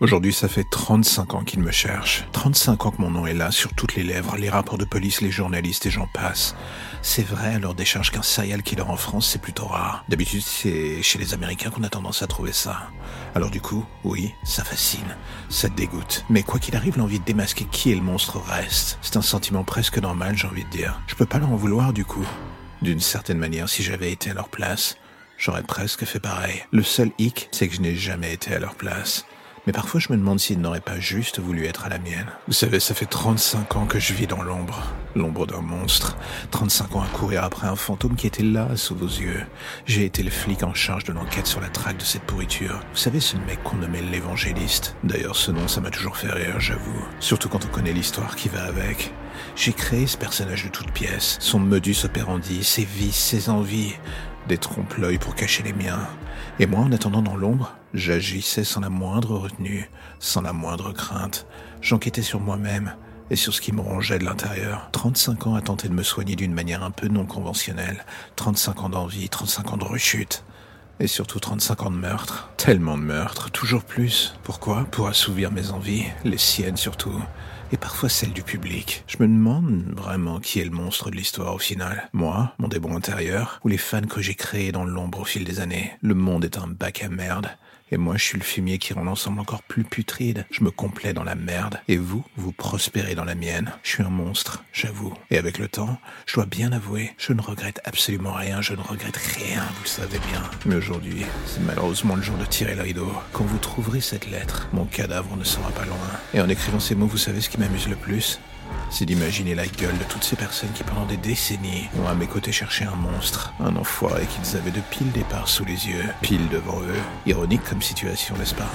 Aujourd'hui, ça fait 35 ans qu'il me cherche. 35 ans que mon nom est là, sur toutes les lèvres, les rapports de police, les journalistes et j'en passe. C'est vrai, alors des charges qu'un serial killer en France, c'est plutôt rare. D'habitude, c'est chez les Américains qu'on a tendance à trouver ça. Alors du coup, oui, ça fascine, ça dégoûte. Mais quoi qu'il arrive, l'envie de démasquer qui est le monstre reste. C'est un sentiment presque normal, j'ai envie de dire. Je peux pas leur en vouloir du coup. D'une certaine manière, si j'avais été à leur place, j'aurais presque fait pareil. Le seul hic, c'est que je n'ai jamais été à leur place. Mais parfois je me demande s'il n'aurait pas juste voulu être à la mienne. Vous savez, ça fait 35 ans que je vis dans l'ombre. L'ombre d'un monstre. 35 ans à courir après un fantôme qui était là, sous vos yeux. J'ai été le flic en charge de l'enquête sur la traque de cette pourriture. Vous savez, ce mec qu'on nommait l'évangéliste. D'ailleurs, ce nom, ça m'a toujours fait rire, j'avoue. Surtout quand on connaît l'histoire qui va avec. J'ai créé ce personnage de toutes pièces. Son modus operandi, ses vices, ses envies. Des trompe-l'œil pour cacher les miens. Et moi, en attendant dans l'ombre, j'agissais sans la moindre retenue, sans la moindre crainte. J'enquêtais sur moi-même et sur ce qui me rongeait de l'intérieur. 35 ans à tenter de me soigner d'une manière un peu non conventionnelle. 35 ans d'envie, 35 ans de rechute. Et surtout 35 ans de meurtre. Tellement de meurtres, toujours plus. Pourquoi? Pour assouvir mes envies, les siennes surtout et parfois celles du public. Je me demande vraiment qui est le monstre de l'histoire au final. Moi, mon démon intérieur, ou les fans que j'ai créés dans l'ombre au fil des années. Le monde est un bac à merde. Et moi, je suis le fumier qui rend l'ensemble encore plus putride. Je me complais dans la merde. Et vous, vous prospérez dans la mienne. Je suis un monstre, j'avoue. Et avec le temps, je dois bien avouer, je ne regrette absolument rien. Je ne regrette rien, vous le savez bien. Mais aujourd'hui, c'est malheureusement le jour de tirer le rideau. Quand vous trouverez cette lettre, mon cadavre ne sera pas loin. Et en écrivant ces mots, vous savez ce qui m'amuse le plus? C'est d'imaginer la gueule de toutes ces personnes qui pendant des décennies ont à mes côtés cherché un monstre, un enfoiré qu'ils avaient depuis le départ sous les yeux, pile devant eux. Ironique comme situation, n'est-ce pas?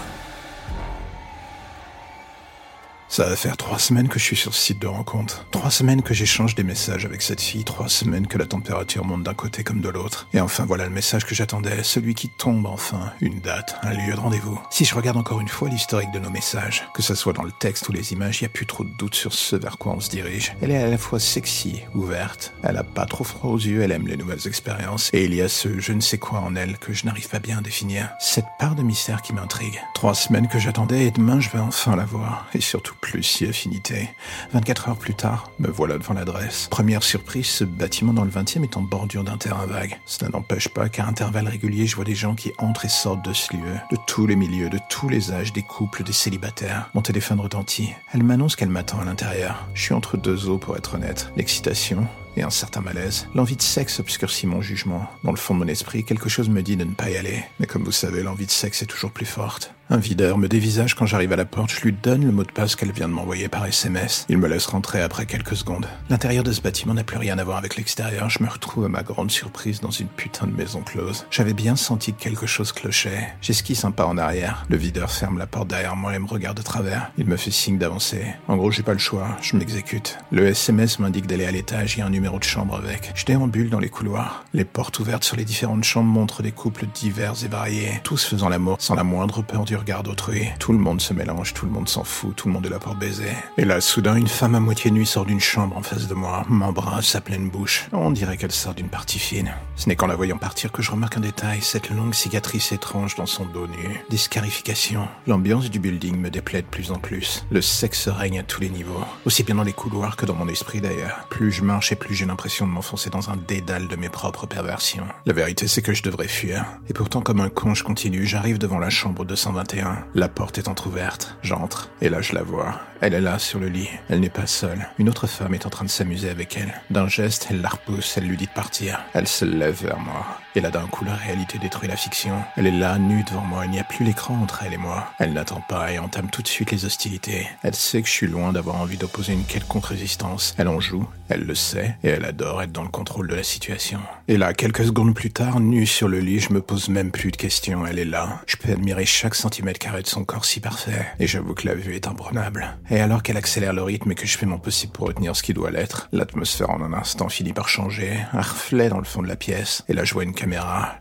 Ça va faire trois semaines que je suis sur ce site de rencontre. Trois semaines que j'échange des messages avec cette fille. Trois semaines que la température monte d'un côté comme de l'autre. Et enfin voilà le message que j'attendais. Celui qui tombe enfin. Une date, un lieu de rendez-vous. Si je regarde encore une fois l'historique de nos messages, que ce soit dans le texte ou les images, il n'y a plus trop de doute sur ce vers quoi on se dirige. Elle est à la fois sexy, ouverte. Elle a pas trop froid aux yeux, elle aime les nouvelles expériences. Et il y a ce je ne sais quoi en elle que je n'arrive pas bien à définir. Cette part de mystère qui m'intrigue. Trois semaines que j'attendais et demain je vais enfin la voir. Et surtout plus si affinité. 24 heures plus tard, me voilà devant l'adresse. Première surprise, ce bâtiment dans le 20e est en bordure d'un terrain vague. Cela n'empêche pas qu'à intervalles réguliers, je vois des gens qui entrent et sortent de ce lieu. De tous les milieux, de tous les âges, des couples, des célibataires. Mon téléphone retentit. Elle m'annonce qu'elle m'attend à l'intérieur. Je suis entre deux eaux pour être honnête. L'excitation, et un certain malaise. L'envie de sexe obscurcit mon jugement. Dans le fond de mon esprit, quelque chose me dit de ne pas y aller. Mais comme vous savez, l'envie de sexe est toujours plus forte. Un videur me dévisage quand j'arrive à la porte, je lui donne le mot de passe qu'elle vient de m'envoyer par SMS. Il me laisse rentrer après quelques secondes. L'intérieur de ce bâtiment n'a plus rien à voir avec l'extérieur, je me retrouve à ma grande surprise dans une putain de maison close. J'avais bien senti que quelque chose clochait. J'esquisse un pas en arrière. Le videur ferme la porte derrière moi et me regarde de travers. Il me fait signe d'avancer. En gros, j'ai pas le choix, je m'exécute. Le SMS m'indique d'aller à l'étage, il y un numéro de chambre avec. Je déambule dans les couloirs. Les portes ouvertes sur les différentes chambres montrent des couples divers et variés, tous faisant l'amour sans la moindre peur du regard d'autrui. Tout le monde se mélange, tout le monde s'en fout, tout le monde est là pour baiser. Et là, soudain, une femme à moitié nue sort d'une chambre en face de moi, m'embrasse sa pleine bouche. On dirait qu'elle sort d'une partie fine. Ce n'est qu'en la voyant partir que je remarque un détail, cette longue cicatrice étrange dans son dos nu. Des scarifications. L'ambiance du building me déplaît de plus en plus. Le sexe règne à tous les niveaux, aussi bien dans les couloirs que dans mon esprit d'ailleurs. Plus je marche et plus j'ai l'impression de m'enfoncer dans un dédale de mes propres perversions. La vérité, c'est que je devrais fuir. Et pourtant, comme un con, je continue, j'arrive devant la chambre 221. La porte est entr'ouverte. J'entre. Et là, je la vois. Elle est là, sur le lit. Elle n'est pas seule. Une autre femme est en train de s'amuser avec elle. D'un geste, elle la repousse, elle lui dit de partir. Elle se lève vers moi. Et là, d'un coup, la réalité détruit la fiction. Elle est là, nue devant moi. Il n'y a plus l'écran entre elle et moi. Elle n'attend pas et entame tout de suite les hostilités. Elle sait que je suis loin d'avoir envie d'opposer une quelconque résistance. Elle en joue, elle le sait, et elle adore être dans le contrôle de la situation. Et là, quelques secondes plus tard, nue sur le lit, je me pose même plus de questions. Elle est là. Je peux admirer chaque centimètre carré de son corps si parfait. Et j'avoue que la vue est imprenable. Et alors qu'elle accélère le rythme et que je fais mon possible pour retenir ce qui doit l'être, l'atmosphère en un instant finit par changer. Un reflet dans le fond de la pièce. Et là, je vois une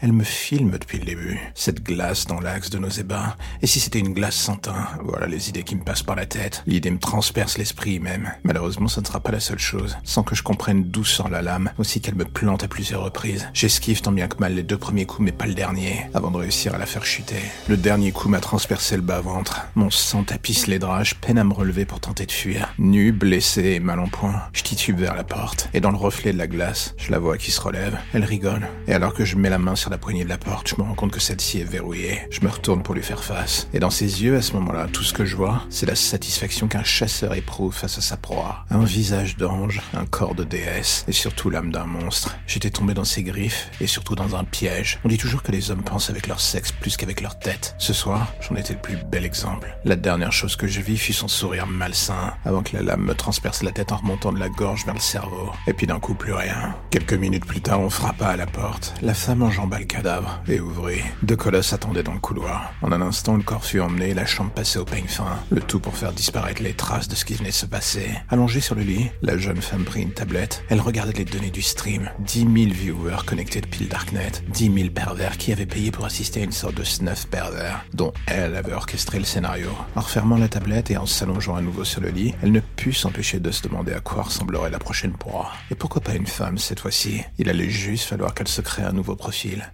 Elle me filme depuis le début. Cette glace dans l'axe de nos ébats. Et si c'était une glace sans teint? Voilà les idées qui me passent par la tête. L'idée me transperce l'esprit même. Malheureusement, ça ne sera pas la seule chose. Sans que je comprenne d'où sort la lame, aussi qu'elle me plante à plusieurs reprises. J'esquive tant bien que mal les deux premiers coups, mais pas le dernier, avant de réussir à la faire chuter. Le dernier coup m'a transpercé le bas-ventre. Mon sang tapisse les draps, je peine à me relever pour tenter de fuir. Nu, blessé et mal en point, je titube vers la porte. Et dans le reflet de la glace, je la vois qui se relève. Elle rigole. Et alors que je mets la main sur la poignée de la porte, je me rends compte que celle-ci est verrouillée. Je me retourne pour lui faire face. Et dans ses yeux, à ce moment-là, tout ce que je vois, c'est la satisfaction qu'un chasseur éprouve face à sa proie. Un visage d'ange, un corps de déesse, et surtout l'âme d'un monstre. J'étais tombé dans ses griffes, et surtout dans un piège. On dit toujours que les hommes pensent avec leur sexe plus qu'avec leur tête. Ce soir, j'en étais le plus bel exemple. La dernière chose que je vis fut son sourire malsain, avant que la lame me transperce la tête en remontant de la gorge vers le cerveau. Et puis d'un coup, plus rien. Quelques minutes plus tard, on frappa à la porte. Femme enjamba le cadavre et ouvrit. Deux colosses attendaient dans le couloir. En un instant, le corps fut emmené et la chambre passée au peigne fin. Le tout pour faire disparaître les traces de ce qui venait de se passer. Allongée sur le lit, la jeune femme prit une tablette. Elle regardait les données du stream. 10 000 viewers connectés depuis le Darknet. 10 000 pervers qui avaient payé pour assister à une sorte de snuff pervers, dont elle avait orchestré le scénario. En refermant la tablette et en s'allongeant à nouveau sur le lit, elle ne put s'empêcher de se demander à quoi ressemblerait la prochaine proie. Et pourquoi pas une femme cette fois-ci? Il allait juste falloir qu'elle se crée un nouveau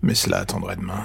Mais cela attendrait demain.